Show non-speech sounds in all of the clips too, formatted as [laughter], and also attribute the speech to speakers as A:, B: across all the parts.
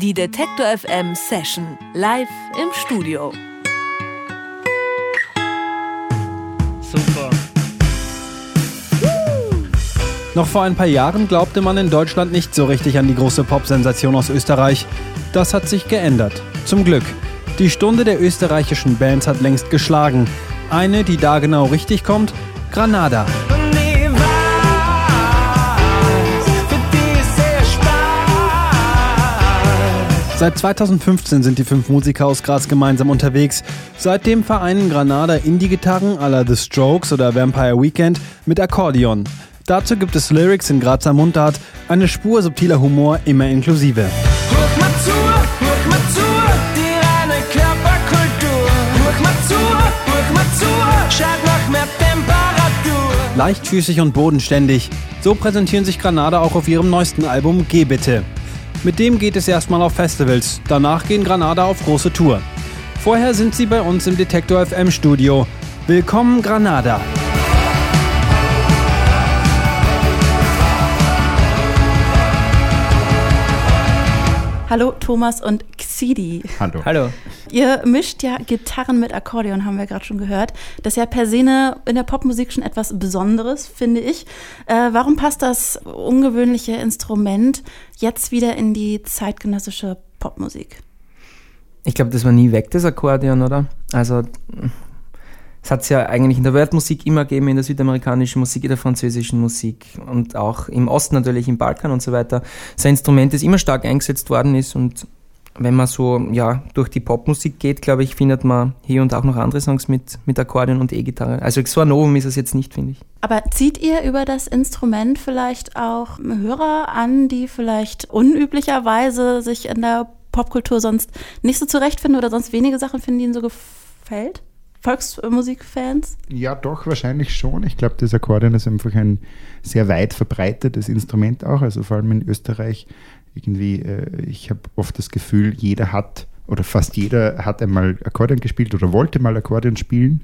A: Die Detektor FM Session live im Studio.
B: Super.
C: Noch vor ein paar Jahren glaubte man in Deutschland nicht so richtig an die große Pop-Sensation aus Österreich. Das hat sich geändert. Zum Glück. Die Stunde der österreichischen Bands hat längst geschlagen. Eine, die da genau richtig kommt, Granada. Seit 2015 sind die fünf Musiker aus Graz gemeinsam unterwegs. Seitdem vereinen Granada Indie-Gitarren à la The Strokes oder Vampire Weekend mit Akkordeon. Dazu gibt es Lyrics in Grazer Mundart, eine Spur subtiler Humor immer inklusive. Leichtfüßig und bodenständig. So präsentieren sich Granada auch auf ihrem neuesten Album Geh bitte. Mit dem geht es erstmal auf Festivals. Danach gehen Granada auf große Tour. Vorher sind sie bei uns im Detektor FM Studio. Willkommen Granada.
D: Hallo Thomas und Xidi.
E: Hallo.
B: Hallo.
D: Ihr mischt ja Gitarren mit Akkordeon, haben wir gerade schon gehört. Das ist ja per se in der Popmusik schon etwas Besonderes, finde ich. Äh, warum passt das ungewöhnliche Instrument jetzt wieder in die zeitgenössische Popmusik?
B: Ich glaube, das war nie weg, das Akkordeon, oder? Also, es hat es ja eigentlich in der Weltmusik immer gegeben, in der südamerikanischen Musik, in der französischen Musik und auch im Osten natürlich, im Balkan und so weiter. Das ist ein Instrument, das immer stark eingesetzt worden ist und wenn man so ja, durch die Popmusik geht, glaube ich, findet man hier und auch noch andere Songs mit, mit Akkordeon und E-Gitarre. Also so ein Novum ist es jetzt nicht, finde ich.
D: Aber zieht ihr über das Instrument vielleicht auch Hörer an, die vielleicht unüblicherweise sich in der Popkultur sonst nicht so zurechtfinden oder sonst wenige Sachen finden, die ihnen so gefällt? Volksmusikfans?
E: Ja, doch, wahrscheinlich schon. Ich glaube, das Akkordeon ist einfach ein sehr weit verbreitetes Instrument auch. Also vor allem in Österreich irgendwie, äh, ich habe oft das Gefühl, jeder hat oder fast jeder hat einmal Akkordeon gespielt oder wollte mal Akkordeon spielen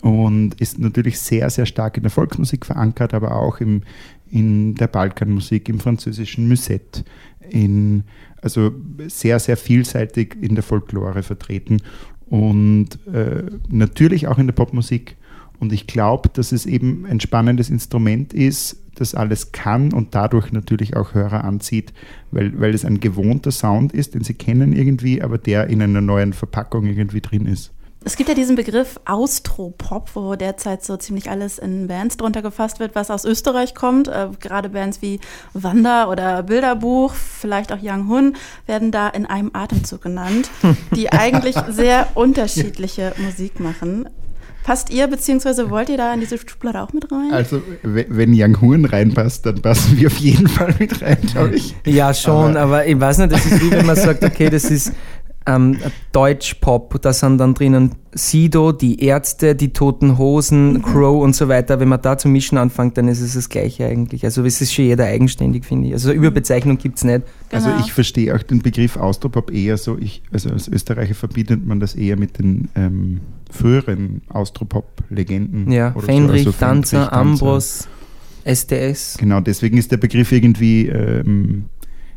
E: und ist natürlich sehr, sehr stark in der Volksmusik verankert, aber auch im, in der Balkanmusik, im französischen Musette, in, also sehr, sehr vielseitig in der Folklore vertreten und äh, natürlich auch in der Popmusik. Und ich glaube, dass es eben ein spannendes Instrument ist, das alles kann und dadurch natürlich auch Hörer anzieht, weil, weil es ein gewohnter Sound ist, den sie kennen irgendwie, aber der in einer neuen Verpackung irgendwie drin ist.
D: Es gibt ja diesen Begriff Austropop, wo derzeit so ziemlich alles in Bands drunter gefasst wird, was aus Österreich kommt. Äh, gerade Bands wie Wanda oder Bilderbuch, vielleicht auch Young Hun, werden da in einem Atemzug genannt, die [laughs] eigentlich sehr unterschiedliche Musik machen. Passt ihr, beziehungsweise wollt ihr da in diese Schublade auch mit rein?
E: Also, we- wenn Young Horn reinpasst, dann passen wir auf jeden Fall mit rein, glaube ich.
B: Ja, schon, aber, ich weiß nicht, das ist wie wenn man sagt, okay, das ist ähm, Deutsch-Pop, da sind dann drinnen Sido, die Ärzte, die Toten Hosen, Crow und so weiter. Wenn man da zu mischen anfängt, dann ist es das Gleiche eigentlich. Also es ist schon jeder eigenständig, finde ich. Also Überbezeichnung gibt es nicht.
E: Also
D: Genau.
E: ich verstehe auch den Begriff Austropop eher so, ich, also als Österreicher verbindet man das eher mit den ähm, früheren Austropop-Legenden.
B: Ja,
E: oder so, also
B: Tanzer,
E: Fendrich,
B: Ambros, SDS.
E: Genau, deswegen ist der Begriff irgendwie ähm,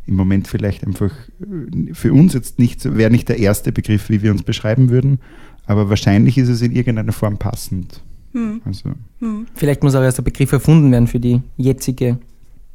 E: im Moment vielleicht einfach äh, für uns jetzt nicht, so- wäre nicht der erste Begriff, wie wir uns beschreiben würden, aber wahrscheinlich ist es in irgendeiner Form passend.
D: Hm.
E: Also
B: Vielleicht muss auch erst der Begriff erfunden werden für die jetzige.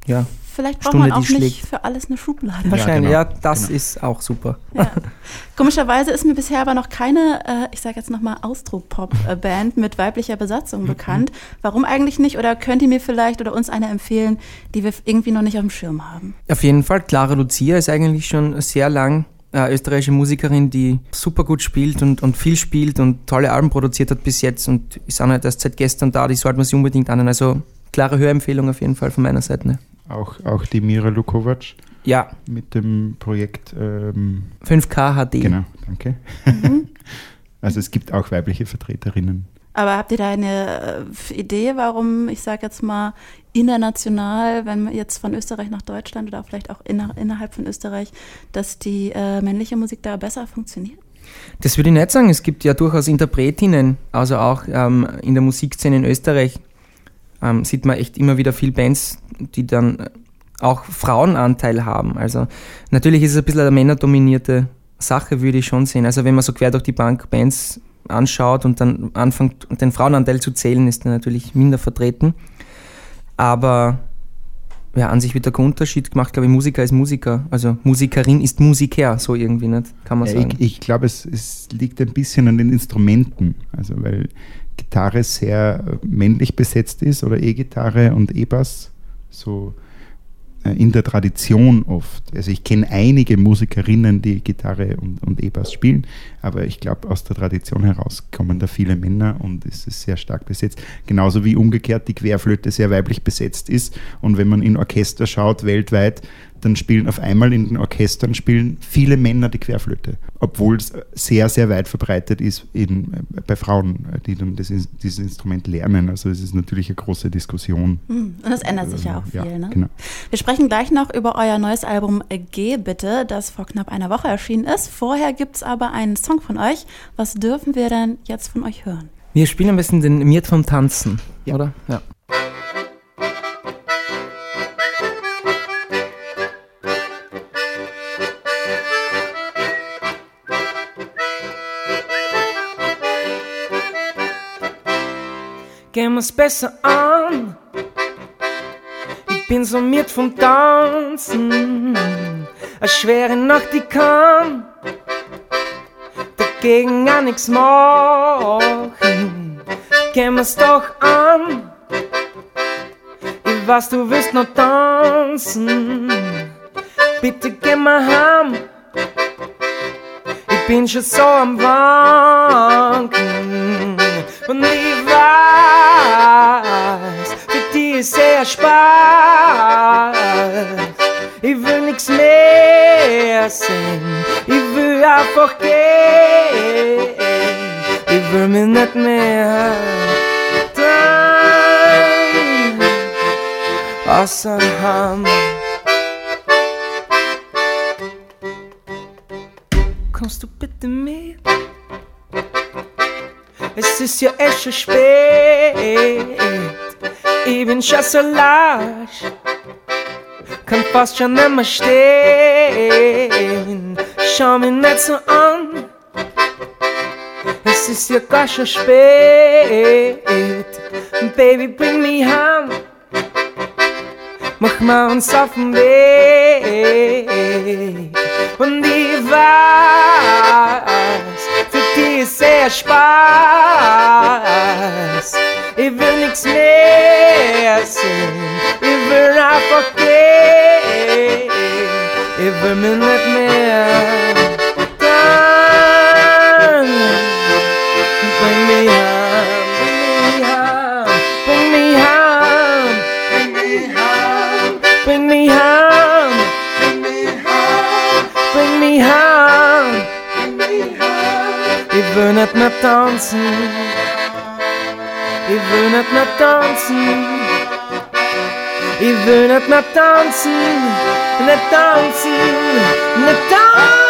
B: Ja,
D: Vielleicht braucht
B: Stunde,
D: man auch nicht
B: schlägt.
D: für alles eine Schublade.
B: wahrscheinlich.
E: genau,
B: Ja, das
E: genau.
B: ist auch super.
D: Ja. [laughs] Komischerweise ist mir bisher aber noch keine, äh, ich sage jetzt nochmal Austro-Pop-Band mit weiblicher Besatzung bekannt. Warum eigentlich nicht? Oder könnt ihr mir vielleicht oder uns eine empfehlen, die wir irgendwie noch nicht auf dem Schirm haben?
B: Auf jeden Fall, Clara Lucia ist eigentlich schon sehr lang äh, österreichische Musikerin, die super gut spielt und, und viel spielt und tolle Alben produziert hat bis jetzt und ist auch nicht erst seit gestern da, die sollte man sich unbedingt anhören. Also klare Hörempfehlung auf jeden Fall von meiner Seite. Ne?
E: Auch, auch die Mira Lukovac
B: Ja,
E: mit dem Projekt ähm,
B: 5K HD.
E: Genau, danke. [laughs] also es gibt auch weibliche Vertreterinnen.
D: Aber habt ihr da eine äh, Idee, warum, ich sage jetzt mal, international, wenn man jetzt von Österreich nach Deutschland oder vielleicht auch inner, innerhalb von Österreich, dass die äh, männliche Musik da besser funktioniert?
B: Das würde ich nicht sagen. Es gibt ja durchaus Interpretinnen, also auch ähm, in der Musikszene in Österreich ähm, sieht man echt immer wieder viel Bands, die dann auch Frauenanteil haben. Also natürlich ist es ein bisschen eine männerdominierte Sache, würde ich schon sehen. Also wenn man so quer durch die Bank Bands anschaut und dann anfängt, den Frauenanteil zu zählen, ist der natürlich minder vertreten. Aber ja, an sich wird der Unterschied gemacht, glaube ich, Musiker ist Musiker. Also Musikerin ist Musiker, so irgendwie, nicht? Kann man
E: Ja,
B: sagen.
E: ich ich glaube, es, es liegt ein bisschen an den Instrumenten. Also, weil Gitarre sehr äh, männlich besetzt ist oder E-Gitarre und E-Bass so in der Tradition oft. Also, ich kenne einige Musikerinnen, die Gitarre und, und E-Bass spielen, aber ich glaube, aus der Tradition heraus kommen da viele Männer und es ist sehr stark besetzt. Genauso wie umgekehrt die Querflöte sehr weiblich besetzt ist. Und wenn man in Orchester schaut, weltweit, dann spielen auf einmal in den Orchestern spielen viele Männer die Querflöte, obwohl es sehr, sehr weit verbreitet ist in, äh, bei Frauen, äh, die dann das, dieses Instrument lernen. Also es ist natürlich eine große Diskussion.
D: Hm, Und das ändert sich ja auch viel,
E: Ja,
D: ne?
E: genau.
D: Wir sprechen gleich noch über euer neues Album Geh bitte, das vor knapp einer Woche erschienen ist. Vorher gibt es aber einen Song von euch. Was dürfen wir denn jetzt von euch hören?
B: Wir spielen am besten den Miert vom Tanzen,
E: Ja.
B: oder? Ja. Gehen wir's besser an. Ich bin so miert vom Tanzen. Eine schwere Nacht, die kann dagegen gar nichts machen. Gehen wir's doch an. Ich weiß, du willst noch tanzen. Bitte geh mal heim. Ich bin schon so am Wanken. Und ich weiß, für die ist sehr Spaß. Ich will nix mehr sehen. Ich will einfach gehen. Ich will mich nicht mehr dann außer haben. Kommst du bitte mit? Es ist ja echt schon spät. Ich bin schon so lasch. Kann fast schon nicht stehen. Schau mich nicht so an. Es ist ja gar schon spät. Baby, bring me heim. Mach mal uns auf den Weg. Und ich weiß, für die ist sehr Spaß. Ich will nix mehr sehen. Ich will einfach gehen. Ich will mich nicht mehr dann. Bring me home, bring me home, bring me home, bring me home, bring me home, bring me home. Ich will nicht mehr tanzen, ich will nicht mehr tanzen. Ich will nicht mehr tanzen, nicht tanzen, nicht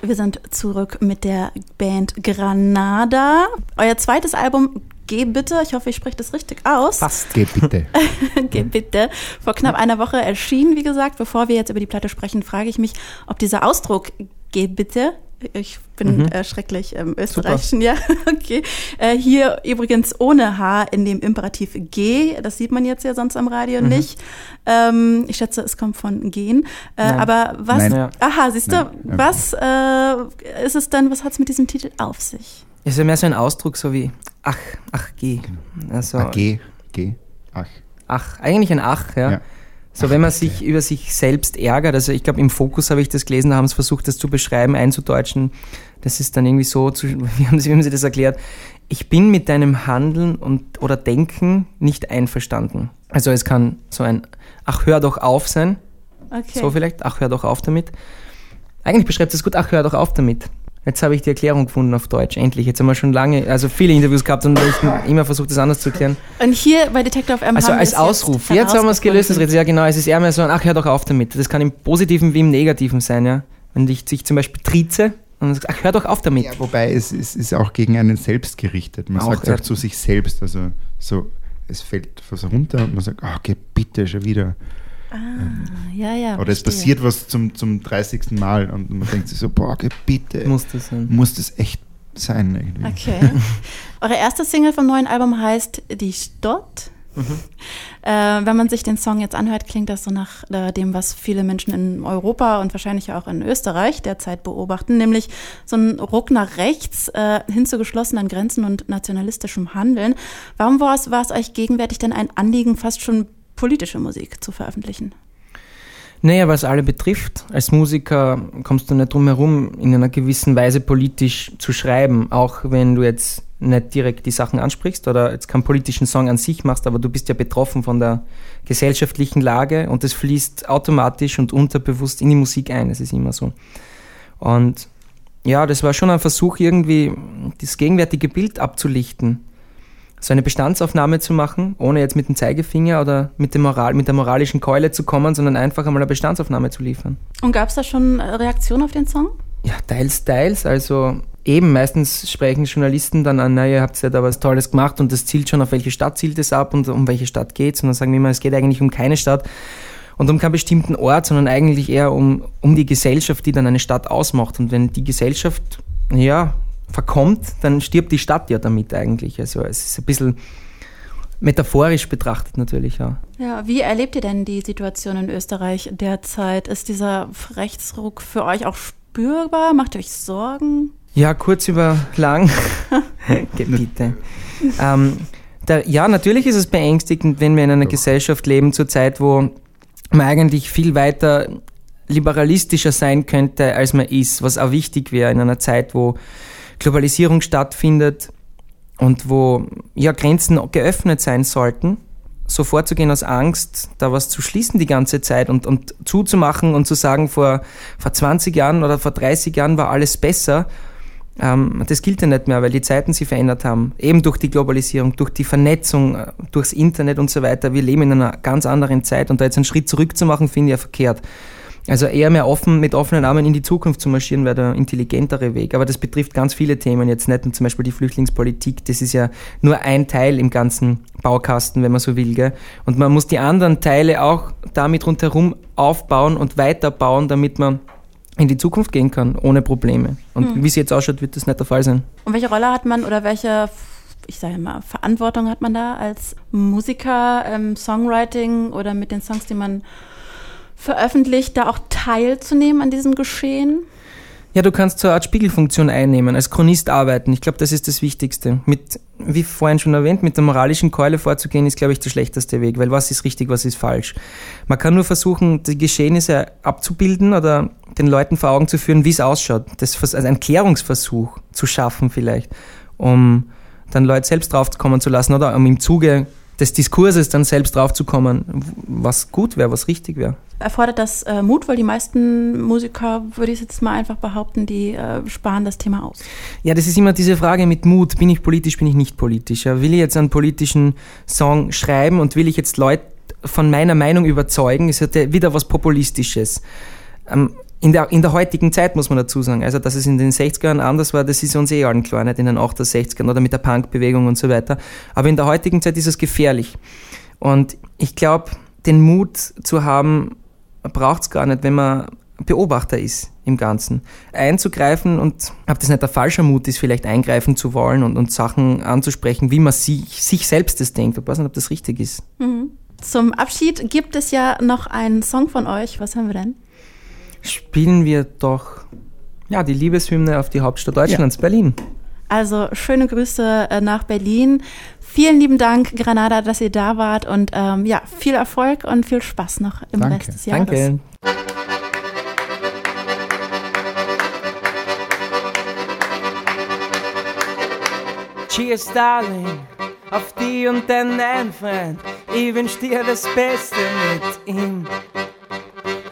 D: Wir sind zurück mit der Band Granada. Euer zweites Album Geh bitte, ich hoffe, ich spreche das richtig aus.
B: Passt.
E: Geh bitte. [laughs]
D: Geh bitte. Vor knapp einer Woche erschienen, wie gesagt. Bevor wir jetzt über die Platte sprechen, frage ich mich, ob dieser Ausdruck Geh bitte, ich bin äh, schrecklich im Österreichischen, [laughs] ja, okay. Äh, hier übrigens ohne H in dem Imperativ Geh, das sieht man jetzt ja sonst am Radio nicht. Ähm, ich schätze, es kommt von gehen. Äh, aber was,
E: Nein.
B: Ja.
D: aha, siehst du,
E: Nein.
D: was äh, ist es denn, was hat es mit diesem Titel auf sich?
B: Es ist ja mehr so ein Ausdruck, so wie ach, ach, geh. Also,
E: Ah, geh, geh, ach.
B: ach, eigentlich ein Ach, ja.
E: Ja.
B: So, wenn man sich über sich selbst ärgert, also ich glaube, im Fokus habe ich das gelesen, da haben sie versucht, das zu beschreiben, einzudeutschen. Das ist dann irgendwie so, zu, [laughs] wie, haben sie, wie haben sie das erklärt? Ich bin mit deinem Handeln und, oder Denken nicht einverstanden. Also es kann so ein Ach, hör doch auf sein.
D: Okay.
B: So vielleicht, ach, hör doch auf damit. Eigentlich beschreibt es gut, ach, hör doch auf damit. Jetzt habe ich die Erklärung gefunden auf Deutsch, endlich. Jetzt haben wir schon lange, also viele Interviews gehabt und ich [laughs] immer versucht, das anders zu erklären.
D: Und hier bei Detective M
B: Also als
D: es
B: Ausruf.
D: Jetzt,
B: Jetzt haben wir es gelöst, das. Ja, genau. Es ist eher mehr so ein, ach, hör doch auf damit. Das kann im Positiven wie im Negativen sein, ja. Wenn ich dich zum Beispiel trieze und sagst, ach, hör doch auf damit.
E: Ja, wobei es, es ist auch gegen einen selbst gerichtet. Man
B: Auch,
E: sagt
B: ja.
E: auch zu sich selbst, also so, es fällt was runter und man sagt, ah, geh bitte schon wieder.
D: Ja, ja.
E: Oder es passiert was zum, zum 30. Mal und man denkt sich so, boah, bitte.
B: Muss das sein.
E: Muss das echt sein irgendwie.
D: Okay. [laughs] Eure erste Single vom neuen Album heißt Die Stott.
B: Mhm.
D: Äh, wenn man sich den Song jetzt anhört, klingt das so nach äh, dem, was viele Menschen in Europa und wahrscheinlich auch in Österreich derzeit beobachten, nämlich so ein Ruck nach rechts äh, hin zu geschlossenen Grenzen und nationalistischem Handeln. Warum war es, war es euch gegenwärtig denn ein Anliegen, fast schon politische Musik zu veröffentlichen?
B: Naja, was alle betrifft, als Musiker kommst du nicht drum herum, in einer gewissen Weise politisch zu schreiben, auch wenn du jetzt nicht direkt die Sachen ansprichst oder jetzt keinen politischen Song an sich machst, aber du bist ja betroffen von der gesellschaftlichen Lage und das fließt automatisch und unterbewusst in die Musik ein, das ist immer so. Und ja, das war schon ein Versuch, irgendwie das gegenwärtige Bild abzulichten. So eine Bestandsaufnahme zu machen, ohne jetzt mit dem Zeigefinger oder mit, dem Moral, mit der moralischen Keule zu kommen, sondern einfach einmal eine Bestandsaufnahme zu liefern.
D: Und gab es da schon Reaktionen auf den Song?
B: Ja, teils, teils. Also eben, meistens sprechen Journalisten dann an, naja, ihr habt ja da was Tolles gemacht und das zielt schon, auf welche Stadt zielt es ab und um welche Stadt geht's. Und dann sagen wir immer, es geht eigentlich um keine Stadt und um keinen bestimmten Ort, sondern eigentlich eher um, um die Gesellschaft, die dann eine Stadt ausmacht. Und wenn die Gesellschaft, ja, verkommt, dann stirbt die Stadt ja damit eigentlich. Also es ist ein bisschen metaphorisch betrachtet natürlich, ja.
D: Ja, wie erlebt ihr denn die Situation in Österreich derzeit? Ist dieser Rechtsruck für euch auch spürbar? Macht ihr euch Sorgen?
B: Ja, kurz über lang. [laughs] Gebiete. ähm, der, ja, natürlich ist es beängstigend, wenn wir in einer Gesellschaft leben zurzeit, wo man eigentlich viel weiter liberalistischer sein könnte, als man ist, was auch wichtig wäre in einer Zeit, wo Globalisierung stattfindet und wo ja Grenzen geöffnet sein sollten. So vorzugehen aus Angst, da was zu schließen die ganze Zeit und, und zuzumachen und zu sagen, vor, vor 20 Jahren oder vor 30 Jahren war alles besser, ähm, das gilt ja nicht mehr, weil die Zeiten sich verändert haben. Eben durch die Globalisierung, durch die Vernetzung, äh, durchs Internet und so weiter. Wir leben in einer ganz anderen Zeit und da jetzt einen Schritt zurück zu machen, finde ich ja verkehrt. Also eher mehr offen, mit offenen Armen in die Zukunft zu marschieren, wäre der intelligentere Weg. Aber das betrifft ganz viele Themen, jetzt nicht nur zum Beispiel die Flüchtlingspolitik. Das ist ja nur ein Teil im ganzen Baukasten, wenn man so will. Gell? Und man muss die anderen Teile auch damit rundherum aufbauen und weiterbauen, damit man in die Zukunft gehen kann, ohne Probleme. Und wie es jetzt ausschaut, wird das nicht der Fall sein.
D: Und welche Rolle hat man oder welche, ich sage mal, Verantwortung hat man da als Musiker, ähm, Songwriting oder mit den Songs, die man veröffentlicht, da auch teilzunehmen an diesem Geschehen?
B: Ja, du kannst so eine Art Spiegelfunktion einnehmen, als Chronist arbeiten. Ich glaube, das ist das Wichtigste. Mit, wie vorhin schon erwähnt, mit der moralischen Keule vorzugehen, ist, glaube ich, der schlechteste Weg, weil was ist richtig, was ist falsch. Man kann nur versuchen, die Geschehnisse abzubilden oder den Leuten vor Augen zu führen, wie es ausschaut. Das, also ein Klärungsversuch zu schaffen vielleicht, um dann Leute selbst draufkommen zu lassen oder um im Zuge des Diskurses dann selbst draufzukommen, was gut wäre, was richtig wäre.
D: Erfordert das äh, Mut, weil die meisten Musiker, würde ich jetzt mal einfach behaupten, die äh, sparen das Thema aus.
B: Ja, das ist immer diese Frage mit Mut. Bin ich politisch, bin ich nicht politisch? Ja, will ich jetzt einen politischen Song schreiben und will ich jetzt Leute von meiner Meinung überzeugen? Ist ja wieder was Populistisches. Ähm, in der, in der heutigen Zeit muss man dazu sagen, also dass es in den 60ern anders war, das ist uns eh allen klar, nicht in den 68ern oder mit der Punkbewegung und so weiter. Aber in der heutigen Zeit ist es gefährlich. Und ich glaube, den Mut zu haben, braucht es gar nicht, wenn man Beobachter ist im Ganzen. Einzugreifen und, ob das nicht der falsche Mut ist, vielleicht eingreifen zu wollen und, und Sachen anzusprechen, wie man sich, sich selbst das denkt. Ich weiß nicht, ob das richtig ist.
D: Zum Abschied gibt es ja noch einen Song von euch. Was haben wir denn?
B: Spielen wir doch ja, die Liebeshymne auf die Hauptstadt Deutschlands, Berlin.
D: Also schöne Grüße äh, nach Berlin. Vielen lieben Dank, Granada, dass ihr da wart und ähm, ja, viel Erfolg und viel Spaß noch im
E: Danke.
D: Rest des Jahres.
B: Danke.
F: Cheers, Darling, auf die und deinen Freund.
B: Ich wünsch dir das Beste mit ihm.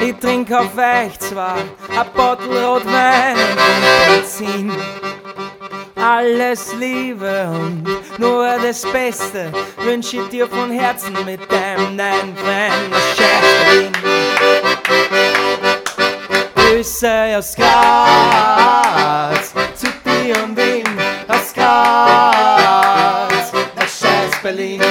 B: ich trink auf euch zwar ein Bottle Rotwein und Benzin. Alles Liebe und nur das Beste wünsch ich dir von Herzen mit deinem neuen Freund Berlin. Grüße aus Graz zu dir und ihm aus Graz nach Scheiß Berlin.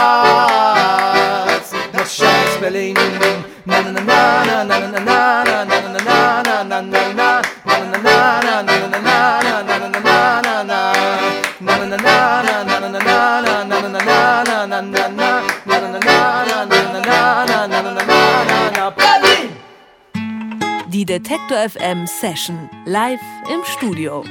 B: Graz, nach Scheiß, Berlin. Na na na na na na na na na na na na na
A: Die Detektor FM Session live im Studio.